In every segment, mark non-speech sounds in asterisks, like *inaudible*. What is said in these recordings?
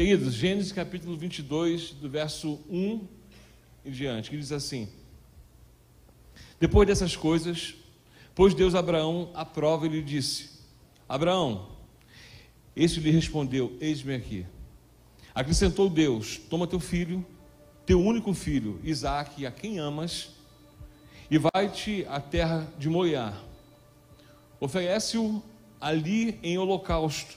Queridos, Gênesis capítulo 22, do verso 1 em diante, que diz assim: Depois dessas coisas, pôs Deus Abraão à prova e lhe disse: Abraão, esse lhe respondeu: Eis-me aqui. Acrescentou Deus: Toma teu filho, teu único filho, Isaque, a quem amas, e vai-te à terra de Moriá. Oferece-o ali em holocausto,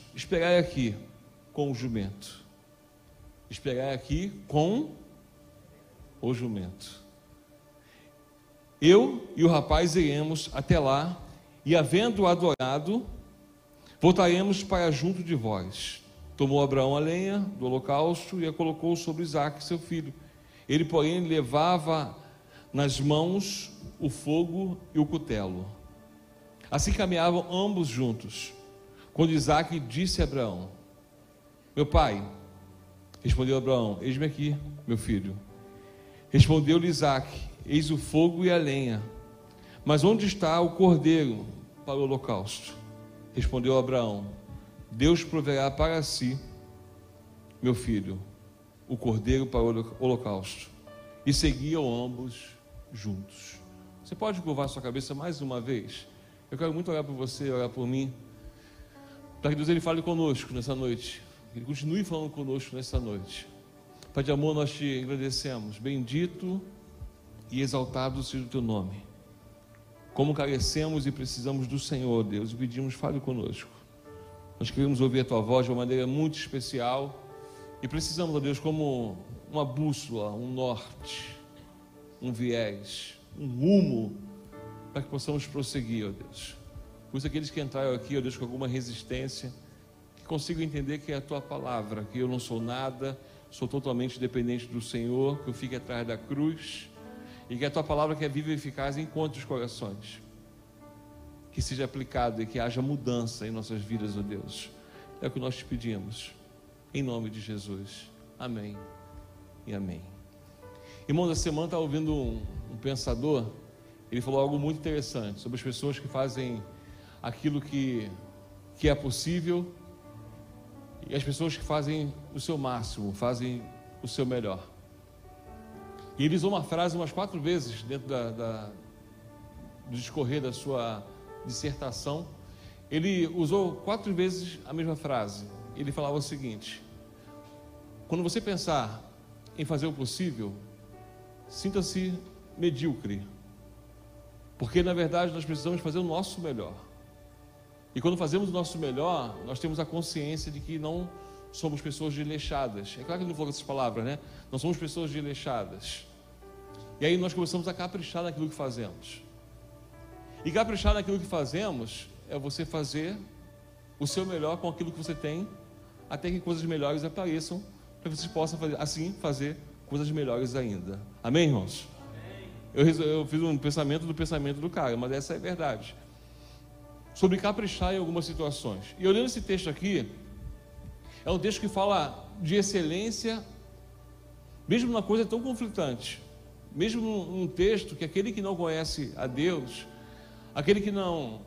Esperai aqui com o jumento. Esperai aqui com o jumento. Eu e o rapaz iremos até lá, e havendo adorado, voltaremos para junto de vós. Tomou Abraão a lenha do holocausto e a colocou sobre Isaac, seu filho. Ele, porém, levava nas mãos o fogo e o cutelo. Assim caminhavam ambos juntos. Quando Isaac disse a Abraão: Meu pai, respondeu Abraão: Eis-me aqui, meu filho. Respondeu-lhe Isaac: Eis o fogo e a lenha. Mas onde está o cordeiro para o holocausto? Respondeu Abraão: Deus proverá para si, meu filho, o cordeiro para o holocausto. E seguiam ambos juntos. Você pode curvar sua cabeça mais uma vez? Eu quero muito orar por você, orar por mim, para que Deus ele fale conosco nessa noite. Ele continue falando conosco nessa noite. Pai de amor, nós te agradecemos. Bendito e exaltado seja o teu nome. Como carecemos e precisamos do Senhor, Deus, e pedimos, fale conosco. Nós queremos ouvir a tua voz de uma maneira muito especial e precisamos, ó Deus, como uma bússola, um norte, um viés, um rumo para que possamos prosseguir, ó Deus. Por isso, aqueles que entraram aqui, ó Deus, com alguma resistência, que consigam entender que é a tua palavra, que eu não sou nada, sou totalmente dependente do Senhor, que eu fique atrás da cruz e que a tua palavra que é viva e eficaz encontre os corações. Que seja aplicado e que haja mudança em nossas vidas, ó Deus. É o que nós te pedimos. Em nome de Jesus. Amém e amém. Irmãos, essa semana estava ouvindo um, um pensador ele falou algo muito interessante sobre as pessoas que fazem aquilo que, que é possível e as pessoas que fazem o seu máximo, fazem o seu melhor. E ele usou uma frase umas quatro vezes dentro da, da, do discorrer da sua dissertação. Ele usou quatro vezes a mesma frase. Ele falava o seguinte: quando você pensar em fazer o possível, sinta-se medíocre porque na verdade nós precisamos fazer o nosso melhor. E quando fazemos o nosso melhor, nós temos a consciência de que não somos pessoas desleixadas. É claro que ele não falou essas palavras, né? Não somos pessoas desleixadas. E aí nós começamos a caprichar naquilo que fazemos. E caprichar naquilo que fazemos é você fazer o seu melhor com aquilo que você tem, até que coisas melhores apareçam, para que você possa fazer, assim fazer coisas melhores ainda. Amém, irmãos? Eu, eu fiz um pensamento do pensamento do cara, mas essa é a verdade. Sobre caprichar em algumas situações. E olhando esse texto aqui, é um texto que fala de excelência, mesmo numa coisa tão conflitante. Mesmo num, texto que aquele que não conhece a Deus, aquele que não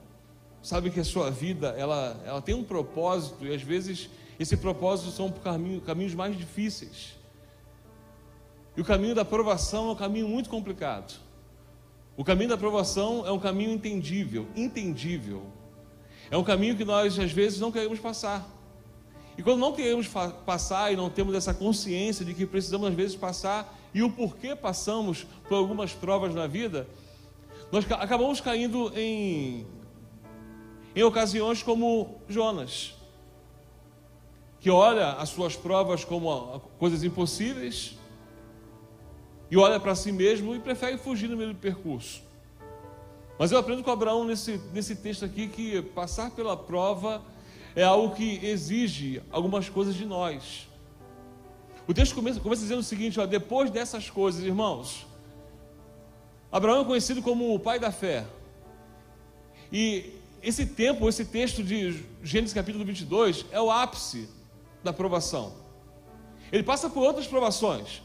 sabe que a sua vida ela, ela tem um propósito, e às vezes esse propósito são caminho, caminhos mais difíceis. E o caminho da aprovação é um caminho muito complicado. O caminho da aprovação é um caminho entendível, entendível. É um caminho que nós às vezes não queremos passar. E quando não queremos passar e não temos essa consciência de que precisamos às vezes passar e o porquê passamos por algumas provas na vida, nós acabamos caindo em, em ocasiões como Jonas, que olha as suas provas como coisas impossíveis e olha para si mesmo e prefere fugir no meio do percurso. Mas eu aprendo com Abraão nesse, nesse texto aqui que passar pela prova é algo que exige algumas coisas de nós. O texto começa, começa dizendo o seguinte: ó, depois dessas coisas, irmãos, Abraão é conhecido como o pai da fé. E esse tempo, esse texto de Gênesis capítulo 22 é o ápice da provação. Ele passa por outras provações.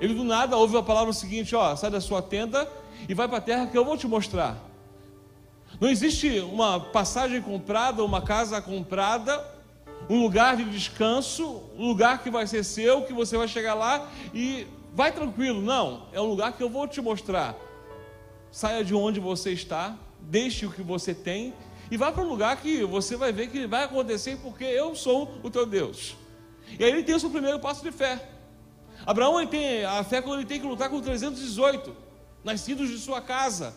Ele do nada ouve a palavra seguinte: ó, sai da sua tenda e vai para a terra que eu vou te mostrar. Não existe uma passagem comprada, uma casa comprada, um lugar de descanso, um lugar que vai ser seu, que você vai chegar lá e vai tranquilo. Não, é um lugar que eu vou te mostrar. Saia de onde você está, deixe o que você tem e vá para um lugar que você vai ver que vai acontecer porque eu sou o teu Deus. E aí ele tem o seu primeiro passo de fé. Abraão ele tem a fé quando ele tem que lutar com 318 nascidos de sua casa.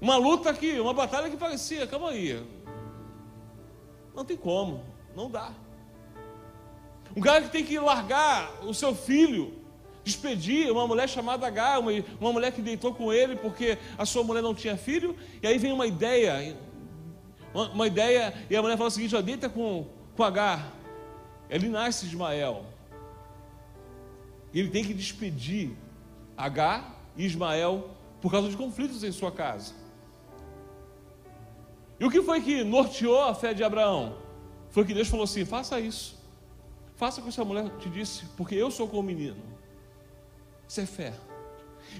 Uma luta aqui, uma batalha que parecia, calma aí. Não tem como, não dá. Um cara que tem que largar o seu filho, despedir uma mulher chamada H, uma, uma mulher que deitou com ele porque a sua mulher não tinha filho, e aí vem uma ideia, uma, uma ideia, e a mulher fala o seguinte: ó, deita com, com H, ele nasce Ismael. Ele tem que despedir H e Ismael por causa de conflitos em sua casa. E o que foi que norteou a fé de Abraão? Foi que Deus falou assim: faça isso. Faça o que essa mulher te disse, porque eu sou como menino. Isso é fé.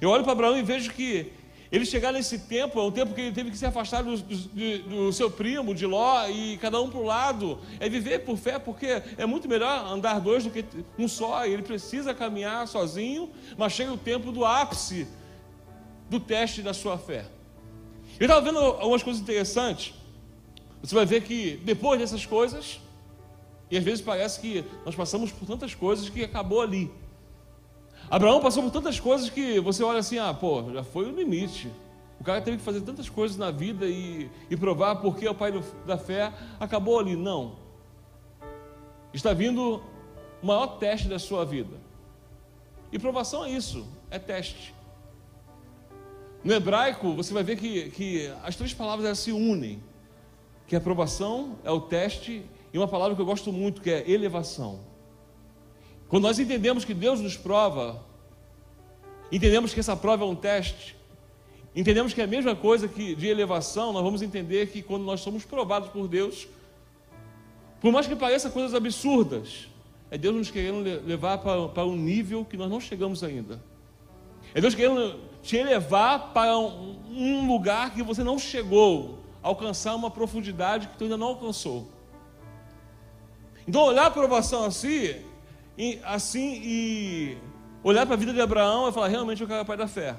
Eu olho para Abraão e vejo que ele chegar nesse tempo, é um tempo que ele teve que se afastar do, do, do seu primo, de Ló, e cada um para o lado. É viver por fé, porque é muito melhor andar dois do que um só. Ele precisa caminhar sozinho, mas chega o tempo do ápice do teste da sua fé. Eu estava vendo algumas coisas interessantes. Você vai ver que depois dessas coisas, e às vezes parece que nós passamos por tantas coisas que acabou ali. Abraão passou por tantas coisas que você olha assim, ah, pô, já foi o limite. O cara teve que fazer tantas coisas na vida e, e provar porque é o pai da fé acabou ali. Não. Está vindo o maior teste da sua vida. E provação é isso, é teste. No hebraico, você vai ver que, que as três palavras elas se unem. Que a aprovação é o teste e uma palavra que eu gosto muito, que é elevação. Quando nós entendemos que Deus nos prova, entendemos que essa prova é um teste, entendemos que é a mesma coisa que de elevação, nós vamos entender que quando nós somos provados por Deus, por mais que pareça coisas absurdas, é Deus nos querendo levar para, para um nível que nós não chegamos ainda. É Deus querendo te elevar para um, um lugar que você não chegou, alcançar uma profundidade que tu ainda não alcançou. Então, olhar a aprovação assim, e, assim e olhar para a vida de Abraão e falar: realmente eu quero pai da fé.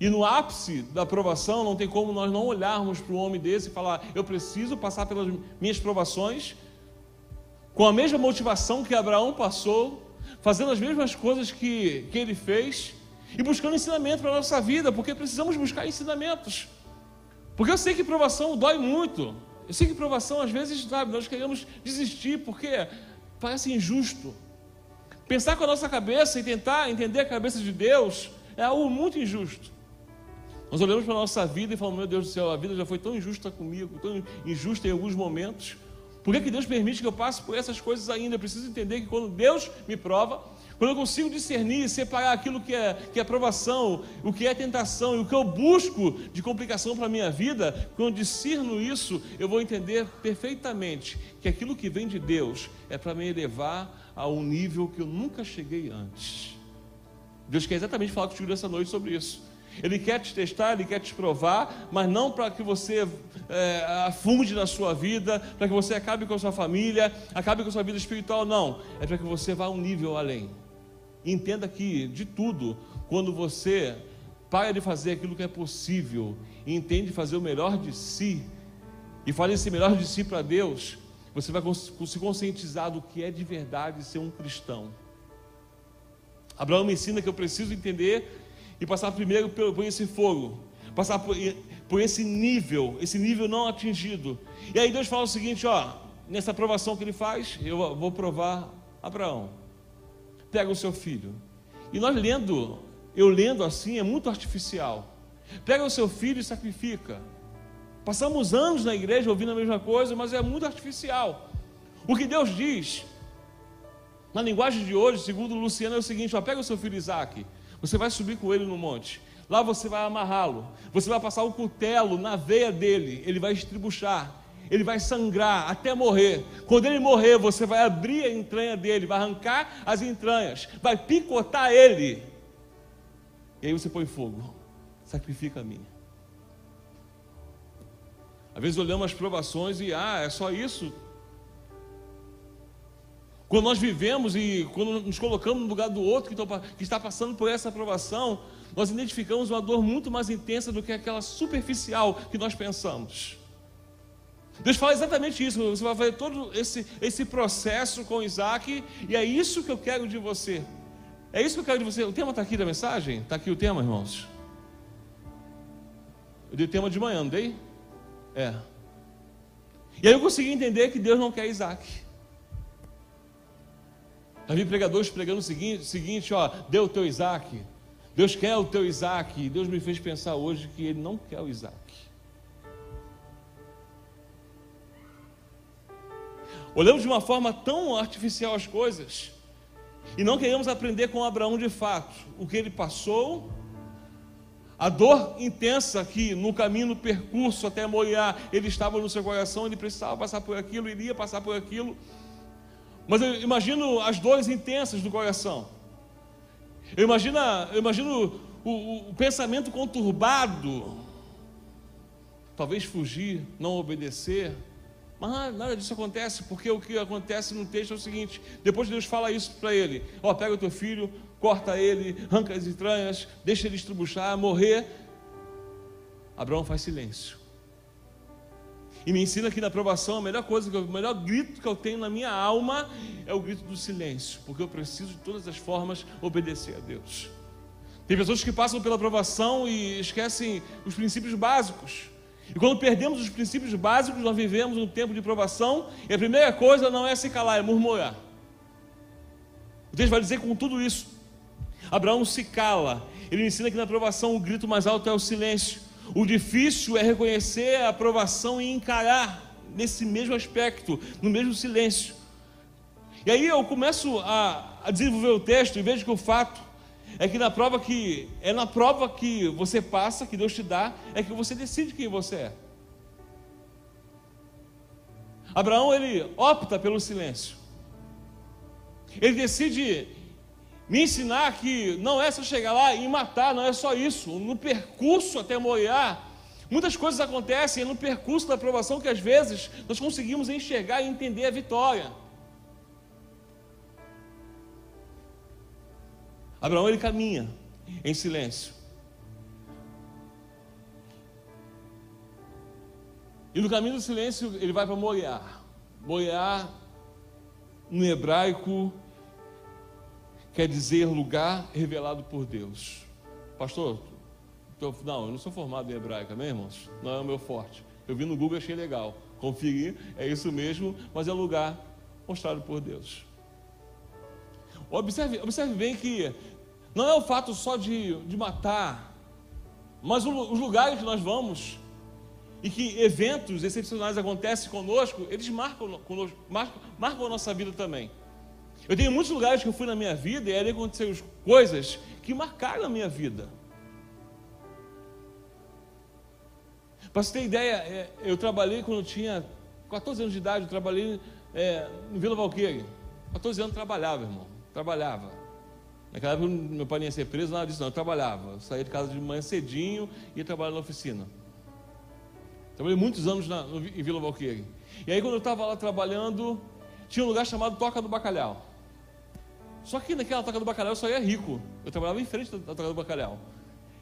E no ápice da aprovação, não tem como nós não olharmos para um homem desse e falar: eu preciso passar pelas minhas provações, com a mesma motivação que Abraão passou, fazendo as mesmas coisas que, que ele fez, e buscando ensinamento para a nossa vida, porque precisamos buscar ensinamentos. Porque eu sei que provação dói muito. Eu sei que provação, às vezes, sabe, nós queremos desistir, porque parece injusto. Pensar com a nossa cabeça e tentar entender a cabeça de Deus é algo muito injusto. Nós olhamos para a nossa vida e falamos, meu Deus do céu, a vida já foi tão injusta comigo, tão injusta em alguns momentos. Por que, que Deus permite que eu passe por essas coisas ainda? Eu preciso entender que quando Deus me prova, quando eu consigo discernir e separar aquilo que é, que é provação, o que é tentação e o que eu busco de complicação para a minha vida, quando eu discerno isso, eu vou entender perfeitamente que aquilo que vem de Deus é para me elevar a um nível que eu nunca cheguei antes. Deus quer exatamente falar contigo essa noite sobre isso. Ele quer te testar, ele quer te provar, mas não para que você é, afunde na sua vida, para que você acabe com a sua família, acabe com a sua vida espiritual, não. É para que você vá um nível além. Entenda que de tudo, quando você para de fazer aquilo que é possível e entende fazer o melhor de si e faz esse melhor de si para Deus, você vai se conscientizar do que é de verdade ser um cristão. Abraão me ensina que eu preciso entender e passar primeiro por, esse fogo, passar por, por, esse nível, esse nível não atingido. E aí Deus fala o seguinte: ó, nessa aprovação que ele faz, eu vou provar Abraão pega o seu filho. E nós lendo, eu lendo assim, é muito artificial. Pega o seu filho e sacrifica. Passamos anos na igreja ouvindo a mesma coisa, mas é muito artificial. O que Deus diz Na linguagem de hoje, segundo Luciano, é o seguinte: ó, pega o seu filho Isaac, você vai subir com ele no monte. Lá você vai amarrá-lo. Você vai passar o cutelo na veia dele. Ele vai estribuchar. Ele vai sangrar até morrer. Quando ele morrer, você vai abrir a entranha dele, vai arrancar as entranhas, vai picotar ele. E aí você põe fogo. Sacrifica a mim. Às vezes olhamos as provações e, ah, é só isso? Quando nós vivemos e quando nos colocamos no lugar do outro que está passando por essa aprovação, nós identificamos uma dor muito mais intensa do que aquela superficial que nós pensamos. Deus fala exatamente isso. Você vai fazer todo esse, esse processo com Isaac, e é isso que eu quero de você. É isso que eu quero de você. O tema está aqui da mensagem? Está aqui o tema, irmãos? Eu dei tema de manhã, não dei? É. E aí eu consegui entender que Deus não quer Isaac. Já vi pregadores pregando o seguinte, seguinte ó, dê o teu Isaac. Deus quer o teu Isaac. Deus me fez pensar hoje que Ele não quer o Isaac. Olhamos de uma forma tão artificial as coisas e não queremos aprender com Abraão de fato o que ele passou, a dor intensa que no caminho, no percurso até Moriá, ele estava no seu coração, ele precisava passar por aquilo, iria passar por aquilo. Mas eu imagino as dores intensas do coração. Eu imagino, eu imagino o, o, o pensamento conturbado. Talvez fugir, não obedecer. Mas nada disso acontece, porque o que acontece no texto é o seguinte: depois Deus fala isso para ele: Ó, pega o teu filho, corta ele, arranca as entranhas, deixa ele estribuchar, morrer. Abraão faz silêncio. E me ensina que na aprovação a melhor coisa, o melhor grito que eu tenho na minha alma é o grito do silêncio, porque eu preciso de todas as formas obedecer a Deus. Tem pessoas que passam pela aprovação e esquecem os princípios básicos. E quando perdemos os princípios básicos, nós vivemos um tempo de provação, e a primeira coisa não é se calar, é murmurar. Texto vai dizer com tudo isso. Abraão se cala. Ele ensina que na aprovação o grito mais alto é o silêncio. O difícil é reconhecer a aprovação e encarar nesse mesmo aspecto, no mesmo silêncio. E aí eu começo a, a desenvolver o texto e vejo que o fato é que na prova que é na prova que você passa, que Deus te dá, é que você decide quem você é. Abraão ele opta pelo silêncio. Ele decide me ensinar que não é só chegar lá e matar, não é só isso. No percurso até Moriá, muitas coisas acontecem no percurso da aprovação que às vezes nós conseguimos enxergar e entender a vitória. Abraão ele caminha em silêncio. E no caminho do silêncio ele vai para Moriá. Moriá, no hebraico, quer dizer lugar revelado por Deus. Pastor, não, eu não sou formado em hebraico, amém, irmãos? Não é o meu forte. Eu vi no Google achei legal. Conferi, é isso mesmo, mas é lugar mostrado por Deus. Observe, observe bem que não é o fato só de, de matar, mas os lugares que nós vamos e que eventos excepcionais acontecem conosco, eles marcam, conosco, marcam, marcam a nossa vida também. Eu tenho muitos lugares que eu fui na minha vida e ali aconteceram coisas que marcaram a minha vida. Para você ter ideia, é, eu trabalhei quando eu tinha 14 anos de idade, eu trabalhei é, no Vila Valqueire. 14 anos trabalhava, irmão. Trabalhava. Naquela época meu pai nem ia ser preso, nada disso, não. Eu trabalhava. Eu saía de casa de manhã cedinho e ia trabalhar na oficina. Trabalhei muitos anos na, no, em Vila Valqueire. E aí quando eu estava lá trabalhando, tinha um lugar chamado Toca do Bacalhau. Só que naquela toca do bacalhau eu só ia rico. Eu trabalhava em frente da, toca do bacalhau.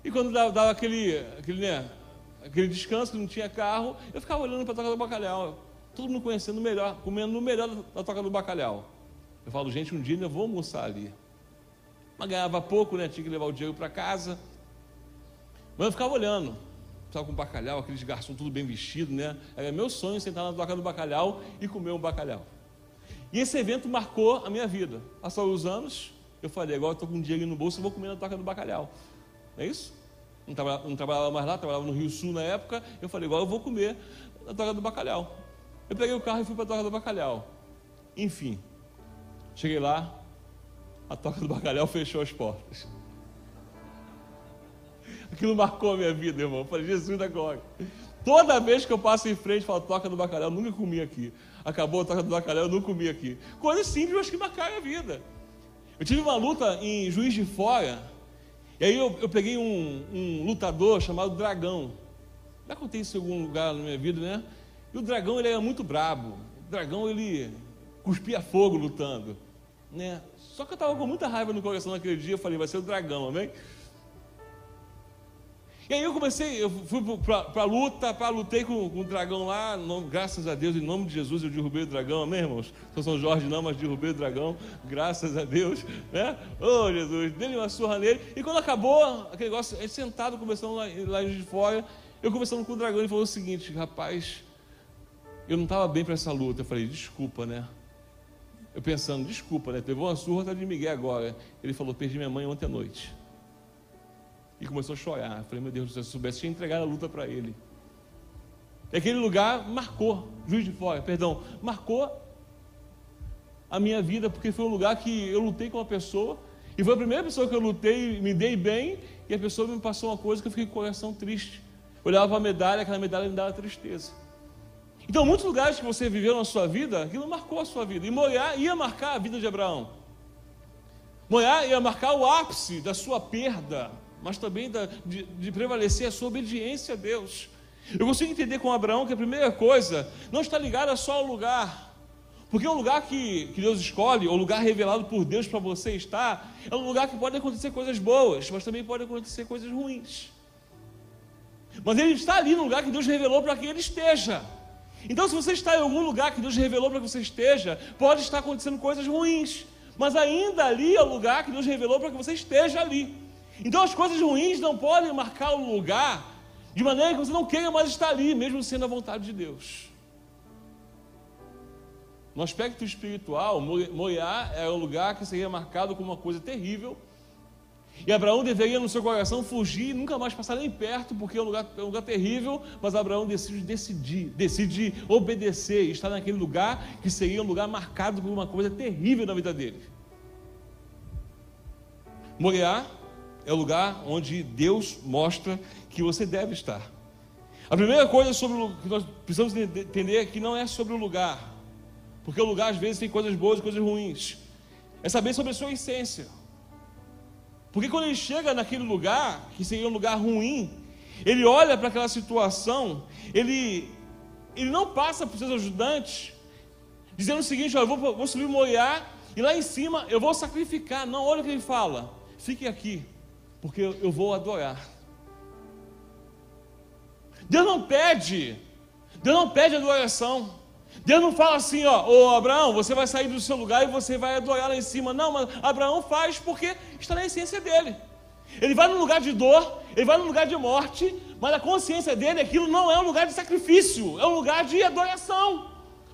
E quando dava, dava aquele, aquele, né, aquele descanso, que não tinha carro, eu ficava olhando para a toca do bacalhau. Todo mundo conhecendo melhor, comendo no melhor da toca do bacalhau. Eu falo, gente, um dia eu vou almoçar ali. Mas ganhava pouco, né? Tinha que levar o dinheiro para casa. Mas eu ficava olhando. Estava com bacalhau, aqueles garçons tudo bem vestido, né? Era meu sonho sentar na toca do bacalhau e comer um bacalhau. E esse evento marcou a minha vida. Passaram os anos, eu falei, agora estou com um dinheiro no bolso, eu vou comer na toca do bacalhau. Não é isso? Não trabalhava, não trabalhava mais lá, trabalhava no Rio Sul na época. Eu falei, agora eu vou comer na toca do bacalhau. Eu peguei o carro e fui para a toca do bacalhau. Enfim, Cheguei lá, a toca do bacalhau fechou as portas. *laughs* Aquilo marcou a minha vida, irmão. Eu falei, Jesus da glória. Toda vez que eu passo em frente, falo, toca do bacalhau, nunca comi aqui. Acabou a toca do bacalhau, eu não comi aqui. Coisas simples, mas que marcaram a vida. Eu tive uma luta em Juiz de Fora, e aí eu, eu peguei um, um, lutador chamado Dragão. Já contei isso em algum lugar na minha vida, né? E o dragão, ele era muito brabo. O dragão, ele cuspia fogo lutando. Né? Só que eu estava com muita raiva no coração naquele dia, eu falei, vai ser o dragão, amém? E aí eu comecei, eu fui para a luta, para lutei com, com, o dragão lá, graças a Deus, em nome de Jesus eu derrubei o dragão, amém, irmãos? Sou São Jorge não, mas derrubei o dragão, graças a Deus, né? Oh, Jesus, dei uma surra nele, e quando acabou aquele negócio, gente sentado, conversando lá, lá de fora, eu conversando com o dragão, ele falou o seguinte, rapaz, eu não estava bem para essa luta, eu falei, desculpa, né? Eu pensando, desculpa, né? Teve uma surra, tá de Miguel agora. Ele falou, perdi minha mãe ontem à noite. E começou a chorar. Eu falei, meu Deus, se eu soubesse, tinha entregado a luta para ele. E aquele lugar marcou, Juiz de Fora, perdão, marcou a minha vida, porque foi um lugar que eu lutei com uma pessoa, e foi a primeira pessoa que eu lutei, me dei bem, e a pessoa me passou uma coisa que eu fiquei com o coração triste. Olhava para a medalha, aquela medalha me dava tristeza. Então, muitos lugares que você viveu na sua vida, aquilo marcou a sua vida. E Moriá ia marcar a vida de Abraão. Moriá ia marcar o ápice da sua perda, mas também da, de, de prevalecer a sua obediência a Deus. Eu consigo entender com Abraão que a primeira coisa não está ligada só ao lugar. Porque o lugar que, que Deus escolhe, o lugar revelado por Deus para você estar, é um lugar que pode acontecer coisas boas, mas também pode acontecer coisas ruins. Mas ele está ali no lugar que Deus revelou para que ele esteja. Então, se você está em algum lugar que Deus revelou para que você esteja, pode estar acontecendo coisas ruins. Mas ainda ali é o lugar que Deus revelou para que você esteja ali. Então as coisas ruins não podem marcar o lugar de maneira que você não queira mais estar ali, mesmo sendo a vontade de Deus. No aspecto espiritual, Moriá é um lugar que seria marcado como uma coisa terrível. E Abraão deveria, no seu coração, fugir e nunca mais passar nem perto, porque é um lugar, é um lugar terrível. Mas Abraão decide decidir, decide obedecer e estar naquele lugar que seria um lugar marcado por uma coisa terrível na vida dele. Moriá é o lugar onde Deus mostra que você deve estar. A primeira coisa sobre o que nós precisamos entender é que não é sobre o lugar, porque o lugar às vezes tem coisas boas e coisas ruins. É saber sobre a sua essência. Porque quando ele chega naquele lugar, que seria um lugar ruim, ele olha para aquela situação, ele, ele não passa para os seus ajudantes, dizendo o seguinte: olha, eu vou, vou subir Moriá e lá em cima eu vou sacrificar. Não, olha o que ele fala: fiquem aqui, porque eu vou adorar. Deus não pede, Deus não pede adoração. Deus não fala assim, ó, ô Abraão, você vai sair do seu lugar e você vai adorar lá em cima. Não, mas Abraão faz porque está na essência dele. Ele vai num lugar de dor, ele vai num lugar de morte, mas a consciência dele, aquilo não é um lugar de sacrifício, é um lugar de adoração.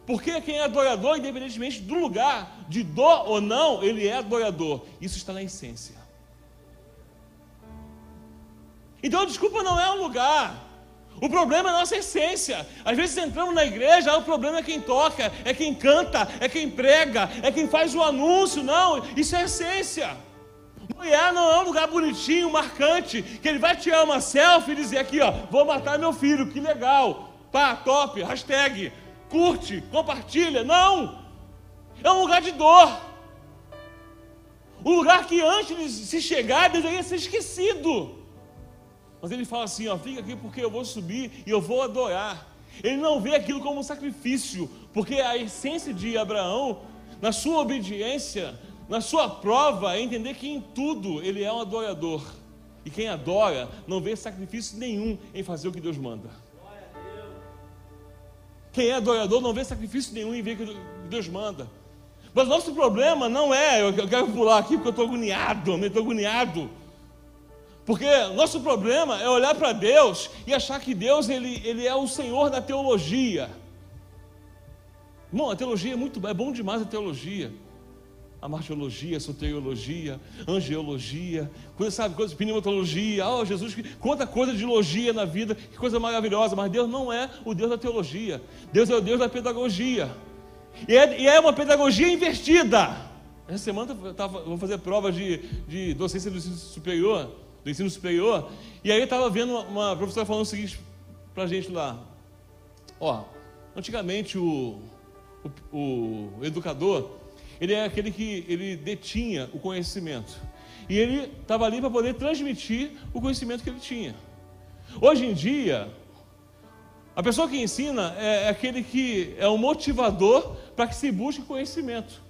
Porque quem é adorador, independentemente do lugar, de dor ou não, ele é adorador. Isso está na essência. Então, desculpa não é um lugar. O problema é a nossa essência. Às vezes entramos na igreja, o problema é quem toca, é quem canta, é quem prega, é quem faz o anúncio. Não, isso é essência. Mulher não é um lugar bonitinho, marcante, que ele vai tirar uma selfie e dizer aqui, ó, vou matar meu filho, que legal. Pá, top, hashtag, curte, compartilha. Não! É um lugar de dor. Um lugar que antes de se chegar deveria ser esquecido. Mas ele fala assim: ó, fica aqui porque eu vou subir e eu vou adorar. Ele não vê aquilo como um sacrifício, porque a essência de Abraão, na sua obediência, na sua prova, é entender que em tudo ele é um adorador. E quem adora não vê sacrifício nenhum em fazer o que Deus manda. Quem é adorador não vê sacrifício nenhum em ver o que Deus manda. Mas nosso problema não é, eu quero pular aqui porque eu estou agoniado, eu estou agoniado. Porque nosso problema é olhar para Deus e achar que Deus ele, ele é o Senhor da teologia. Bom, a teologia é muito é bom demais a teologia. A martiologia, a soteriologia, angiologia, coisa, sabe, coisa pneumatologia, oh, Jesus, quanta coisa de logia na vida, que coisa maravilhosa, mas Deus não é o Deus da teologia, Deus é o Deus da pedagogia, e é, e é uma pedagogia invertida. essa semana eu tava, vou fazer prova de, de docência do ensino superior, do ensino superior, e aí eu estava vendo uma, uma, professora falando o seguinte para a gente lá. Ó, antigamente o, o, o educador, ele é aquele que ele detinha o conhecimento. E ele estava ali para poder transmitir o conhecimento que ele tinha. Hoje em dia, a pessoa que ensina é, é aquele que é o motivador para que se busque conhecimento.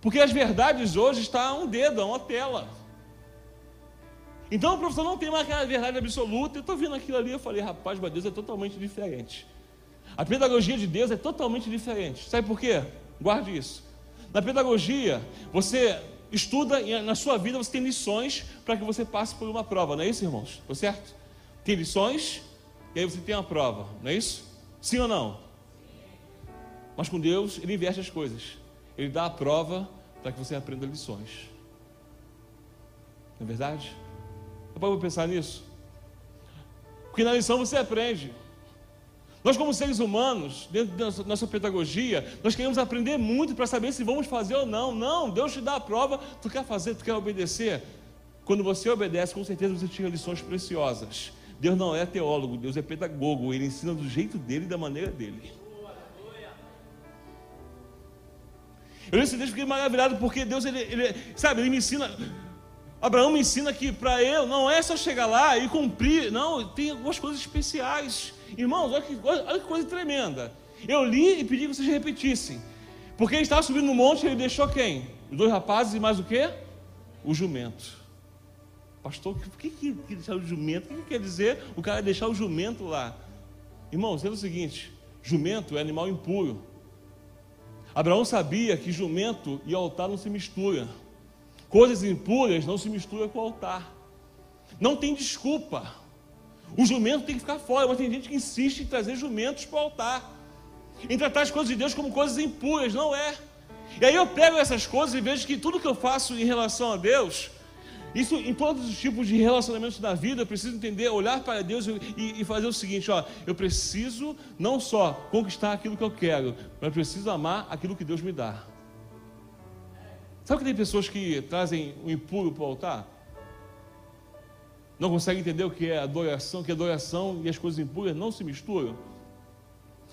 Porque as verdades hoje estão a um dedo, a uma tela. Então o professor não tem mais aquela verdade absoluta. Eu estou vendo aquilo ali, eu falei, rapaz, mas Deus é totalmente diferente. A pedagogia de Deus é totalmente diferente. Sabe por quê? Guarde isso. Na pedagogia, você estuda e na sua vida você tem lições para que você passe por uma prova, não é isso, irmãos? Estou certo? Tem lições e aí você tem uma prova, não é isso? Sim ou não? Mas com Deus, Ele inverte as coisas. Ele dá a prova para que você aprenda lições. Não é verdade? Pode pensar nisso? Porque na lição você aprende. Nós, como seres humanos, dentro da nossa pedagogia, nós queremos aprender muito para saber se vamos fazer ou não. Não, Deus te dá a prova, tu quer fazer, tu quer obedecer. Quando você obedece, com certeza você tira lições preciosas. Deus não é teólogo, Deus é pedagogo, ele ensina do jeito dele e da maneira dele. Eu nesse Deus fiquei maravilhado porque Deus, ele, ele, sabe, ele me ensina. Abraão me ensina que para eu não é só chegar lá e cumprir, não, tem algumas coisas especiais. Irmãos, olha que, olha que coisa tremenda. Eu li e pedi que vocês repetissem. Porque ele estava subindo no monte, ele deixou quem? Os dois rapazes e mais o quê? O jumento. Pastor, o que, que, que deixar o jumento? O que, que quer dizer o cara deixar o jumento lá? Irmãos, é o seguinte: jumento é animal impuro. Abraão sabia que jumento e altar não se misturam. Coisas impuras não se misturam com o altar. Não tem desculpa. O jumento tem que ficar fora, mas tem gente que insiste em trazer jumentos para o altar. Em tratar as coisas de Deus como coisas impuras, não é. E aí eu pego essas coisas e vejo que tudo que eu faço em relação a Deus isso em todos os tipos de relacionamentos da vida, eu preciso entender, olhar para Deus e, e, fazer o seguinte: ó, eu preciso não só conquistar aquilo que eu quero, mas preciso amar aquilo que Deus me dá. Sabe que tem pessoas que trazem o impuro para o altar? Não conseguem entender o que é adoração, que adoração e as coisas impuras não se misturam.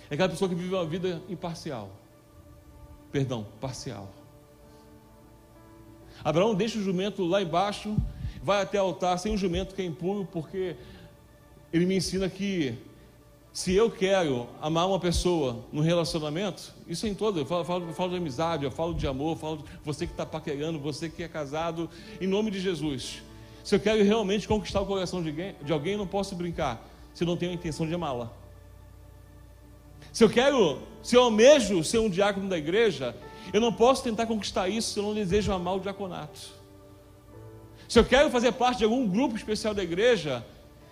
É aquela pessoa que vive uma vida imparcial. Perdão, parcial. Abraão deixa o jumento lá embaixo, vai até o altar sem o jumento que é impuro, porque ele me ensina que se eu quero amar uma pessoa no relacionamento, isso é em todo, eu falo, falo, falo de amizade, eu falo de amor, eu falo de você que está paquerando, você que é casado, em nome de Jesus. Se eu quero realmente conquistar o coração de alguém, de alguém eu não posso brincar, se eu não tenho a intenção de amá-la. Se eu quero, se eu almejo ser um diácono da igreja, eu não posso tentar conquistar isso se eu não desejo amar o diaconato. Se eu quero fazer parte de algum grupo especial da igreja,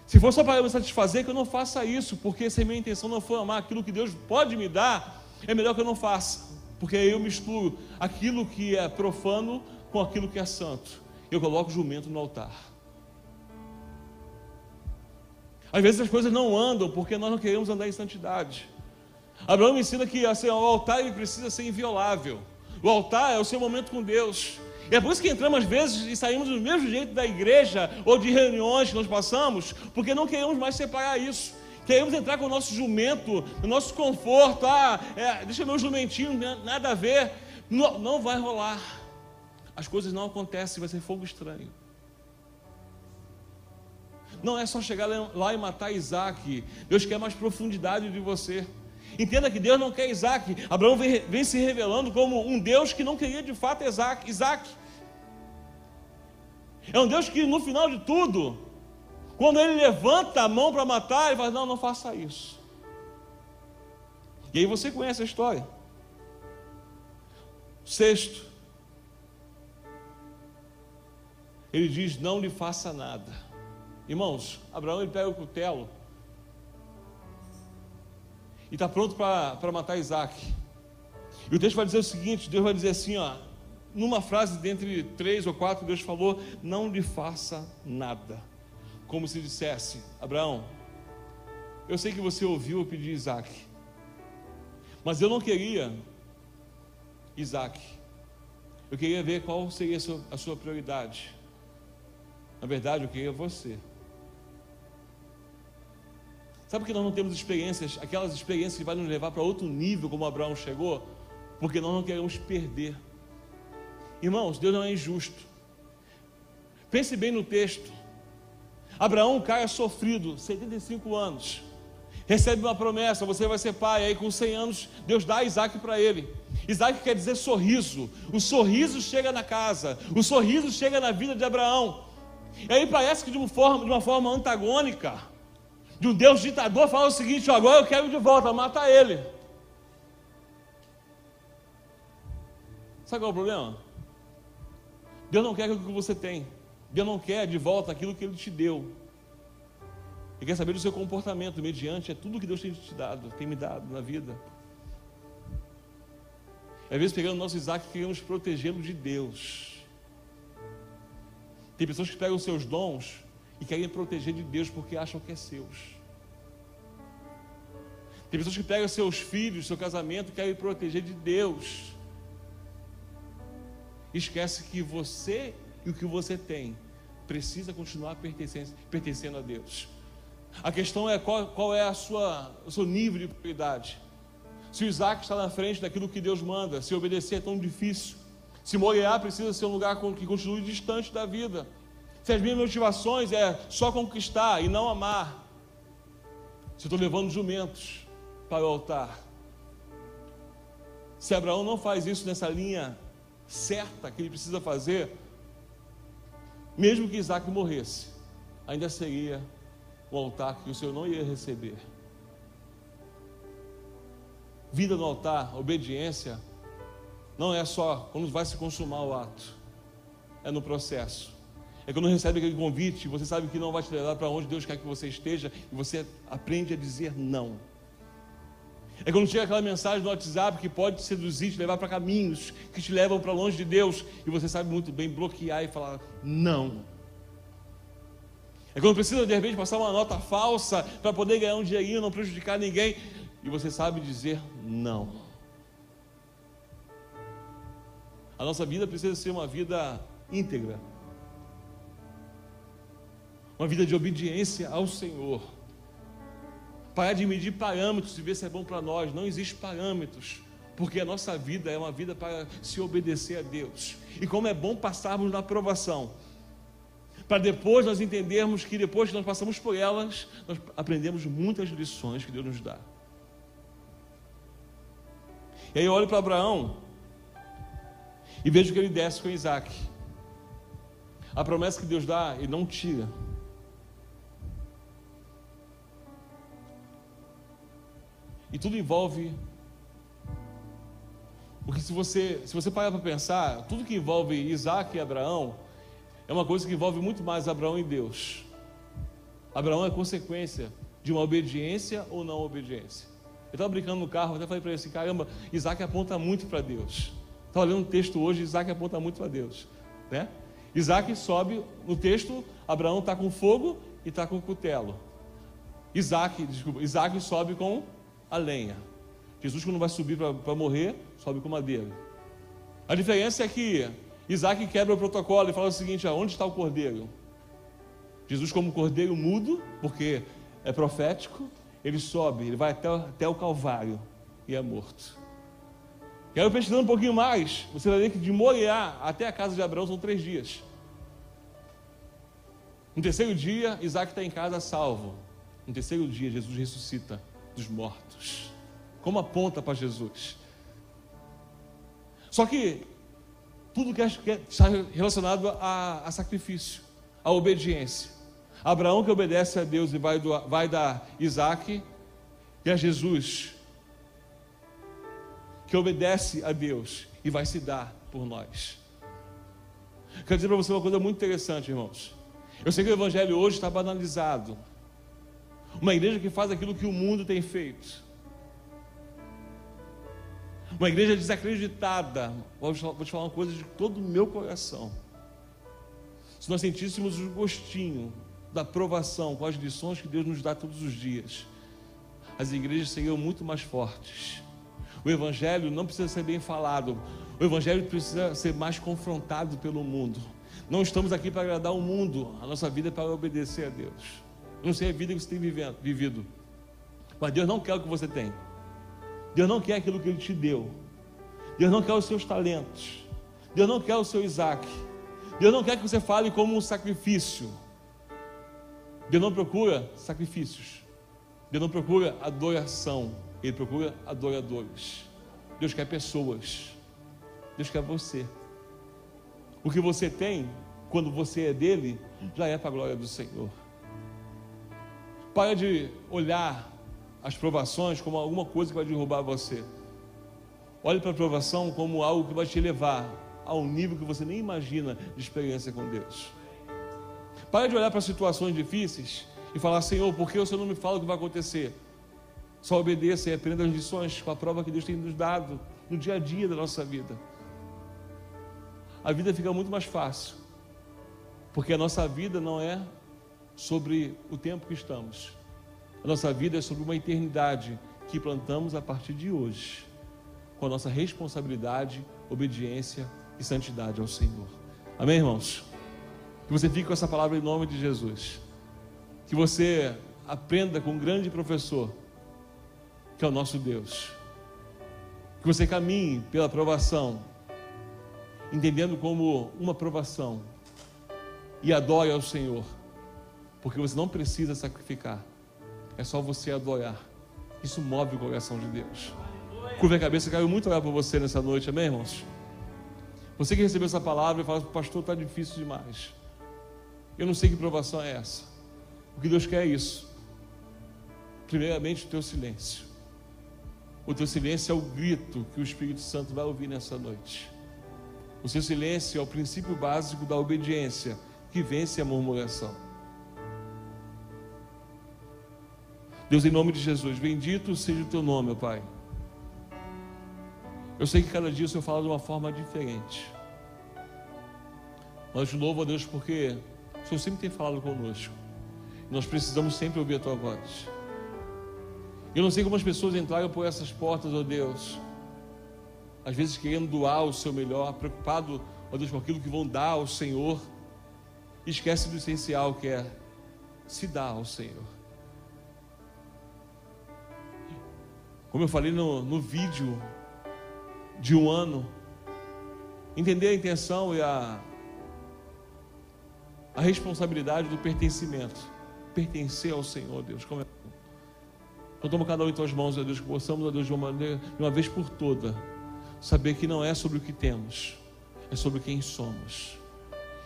se for só para me satisfazer, que eu não faça isso, porque se a minha intenção não for amar aquilo que Deus pode me dar, é melhor que eu não faça, porque aí eu misturo aquilo que é profano com aquilo que é santo. Eu coloco o jumento no altar. Às vezes as coisas não andam porque nós não queremos andar em santidade. Abraão ensina que assim, o altar ele precisa ser inviolável. O altar é o seu momento com Deus. É por isso que entramos às vezes e saímos do mesmo jeito da igreja ou de reuniões que nós passamos, porque não queremos mais separar isso. Queremos entrar com o nosso jumento, no nosso conforto. Ah, é, deixa meu jumentinho, né, nada a ver. Não, não vai rolar. As coisas não acontecem, vai ser fogo estranho. Não é só chegar lá e matar Isaac. Deus quer mais profundidade de você. Entenda que Deus não quer Isaac. Abraão vem, vem, se revelando como um Deus que não queria de fato Isaac. Isaac. É um Deus que no final de tudo, quando ele levanta a mão para matar, ele fala: Não, não faça isso. E aí você conhece a história. Sexto, ele diz: Não lhe faça nada. Irmãos, Abraão ele pega o cutelo e está pronto para matar Isaac. E o texto vai dizer o seguinte: Deus vai dizer assim, ó, numa frase dentre três ou quatro, Deus falou: Não lhe faça nada. Como se dissesse: Abraão, eu sei que você ouviu eu pedir Isaac, mas eu não queria Isaac. Eu queria ver qual seria a sua, a sua prioridade. Na verdade, eu queria você. Sabe que nós não temos experiências, aquelas experiências que vão nos levar para outro nível, como Abraão chegou? Porque nós não queremos perder. Irmãos, Deus não é injusto. Pense bem no texto. Abraão, cara sofrido, 75 anos, recebe uma promessa: você vai ser pai. Aí, com 100 anos, Deus dá Isaac para ele. Isaac quer dizer sorriso. O sorriso chega na casa, o sorriso chega na vida de Abraão. E aí parece que de uma forma, de uma forma antagônica, de um Deus ditador, fala o seguinte: agora eu quero de volta, mata ele. Sabe qual é o problema? Deus não quer aquilo que você tem. Deus não quer de volta aquilo que Ele te deu. Ele quer saber do seu comportamento mediante é tudo que Deus tem te dado, tem me dado na vida. Às vezes pegando o nosso Isaac queremos protegê-lo de Deus. Tem pessoas que pegam seus dons e querem proteger de Deus porque acham que é seus. Tem pessoas que pegam seus filhos, seu casamento e querem proteger de Deus. Esquece que você e o que você tem precisa continuar pertencendo, pertencendo a Deus. A questão é qual, qual é a sua, o seu nível de prioridade. Se o Isaac está na frente daquilo que Deus manda, se obedecer é tão difícil. Se Moriá precisa ser um lugar que continue distante da vida. Se as minhas motivações é só conquistar e não amar. Se eu estou levando jumentos para o altar. Se Abraão não faz isso nessa linha certa que ele precisa fazer, mesmo que Isaac morresse, ainda seria o altar que o Senhor não ia receber. Vida no altar, obediência, não é só quando vai se consumar o ato, é no processo. É quando recebe aquele convite, você sabe que não vai te levar para onde Deus quer que você esteja, e você aprende a dizer não. É quando chega aquela mensagem no WhatsApp que pode te seduzir, te levar para caminhos que te levam para longe de Deus, e você sabe muito bem bloquear e falar não. É quando precisa de repente passar uma nota falsa para poder ganhar um dinheirinho, não prejudicar ninguém, e você sabe dizer não. A nossa vida precisa ser uma vida íntegra, uma vida de obediência ao Senhor. Parar de medir parâmetros e ver se é bom para nós. Não existe parâmetros, porque a nossa vida é uma vida para se obedecer a Deus. E como é bom passarmos na aprovação, para depois nós entendermos que depois que nós passamos por elas, nós aprendemos muitas lições que Deus nos dá. E aí eu olho para Abraão e vejo que ele desce com Isaac. A promessa que Deus dá, ele não tira. E tudo envolve. Porque se você, se você parar para pensar, tudo que envolve Isaac e Abraão é uma coisa que envolve muito mais Abraão e Deus. Abraão é consequência de uma obediência ou não obediência. Eu estava brincando no carro, até falei para ele assim: caramba, Isaac aponta muito para Deus. Estava lendo um texto hoje, Isaac aponta muito para Deus. Né? Isaac sobe no texto, Abraão está com fogo e está com cutelo. Isaac, desculpa, Isaac sobe com a lenha. Jesus, quando vai subir para morrer, sobe com madeira. A diferença é que Isaac quebra o protocolo e fala o seguinte: onde está o cordeiro? Jesus, como cordeiro mudo, porque é profético, ele sobe, ele vai até, até o Calvário e é morto. Aí, pesquisando um pouquinho mais, você vai ver que de Moriá até a casa de Abraão são três dias. No terceiro dia, Isaac está em casa salvo. No terceiro dia, Jesus ressuscita dos mortos. Como aponta para Jesus. Só que tudo que está relacionado a, a sacrifício, a obediência. Abraão que obedece a Deus e vai, do, vai dar Isaac, e a Jesus que obedece a Deus e vai se dar por nós. Quero dizer para você uma coisa muito interessante, irmãos. Eu sei que o Evangelho hoje está banalizado. Uma igreja que faz aquilo que o mundo tem feito. Uma igreja desacreditada. Vou te falar uma coisa de todo o meu coração. Se nós sentíssemos o gostinho da aprovação com as lições que Deus nos dá todos os dias, as igrejas seriam muito mais fortes. O Evangelho não precisa ser bem falado, o Evangelho precisa ser mais confrontado pelo mundo. Não estamos aqui para agradar o mundo, a nossa vida é para obedecer a Deus. Eu não sei a vida que você tem vivendo, vivido, mas Deus não quer o que você tem. Deus não quer aquilo que Ele te deu. Deus não quer os seus talentos. Deus não quer o seu Isaac. Deus não quer que você fale como um sacrifício. Deus não procura sacrifícios. Deus não procura adoração. Ele procura adoradores. Deus quer pessoas. Deus quer você. O que você tem, quando você é dele, já é para a glória do Senhor. Para de olhar as provações como alguma coisa que vai derrubar você. Olhe para a provação como algo que vai te levar a um nível que você nem imagina de experiência com Deus. Para de olhar para situações difíceis e falar, Senhor, por que o Senhor não me fala o que vai acontecer? Só obedeça e aprenda as lições com a prova que Deus tem nos dado no dia a dia da nossa vida. A vida fica muito mais fácil, porque a nossa vida não é sobre o tempo que estamos, a nossa vida é sobre uma eternidade que plantamos a partir de hoje, com a nossa responsabilidade, obediência e santidade ao Senhor. Amém, irmãos? Que você fique com essa palavra em nome de Jesus. Que você aprenda com um grande professor, que é o nosso Deus. Que você caminhe pela aprovação, entendendo como uma aprovação, e adore ao Senhor, porque você não precisa sacrificar, é só você adorar. Isso move o coração de Deus. Curva a cabeça, quero muito orar por você nessa noite, amém, irmãos? Você que recebeu essa palavra e fala, pastor, está difícil demais. Eu não sei que provação é essa. O que Deus quer é isso. Primeiramente, o teu silêncio. O teu silêncio é o grito que o Espírito Santo vai ouvir nessa noite. O seu silêncio é o princípio básico da obediência que vence a murmuração. Deus, em nome de Jesus, bendito seja o teu nome, meu Pai. Eu sei que cada dia o Senhor fala de uma forma diferente. Mas louvo a Deus porque o Senhor sempre tem falado conosco. Nós precisamos sempre ouvir a tua voz. Eu não sei como as pessoas entraram por essas portas, ó Deus. Às vezes querendo doar o seu melhor, preocupado, ó Deus, com aquilo que vão dar ao Senhor. Esquece do essencial que é se dar ao Senhor. Como eu falei no, no vídeo de um ano, entender a intenção e a, a responsabilidade do pertencimento. Pertencer ao Senhor, Deus. Como é... Então toma cada um em tuas mãos, ó Deus, que possamos, ó Deus, de uma, de uma vez por toda, saber que não é sobre o que temos, é sobre quem somos.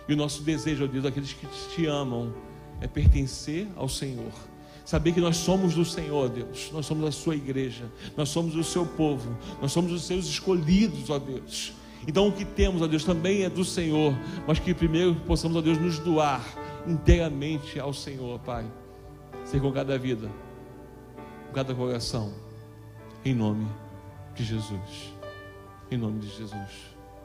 E o nosso desejo, ó Deus, daqueles que te amam, é pertencer ao Senhor. Saber que nós somos do Senhor, Deus. Nós somos a sua igreja. Nós somos o seu povo. Nós somos os seus escolhidos, ó Deus. Então o que temos, ó Deus, também é do Senhor, mas que primeiro possamos, ó Deus, nos doar inteiramente ao Senhor, Pai. Ser com cada vida, com cada coração, em nome de Jesus. Em nome de Jesus.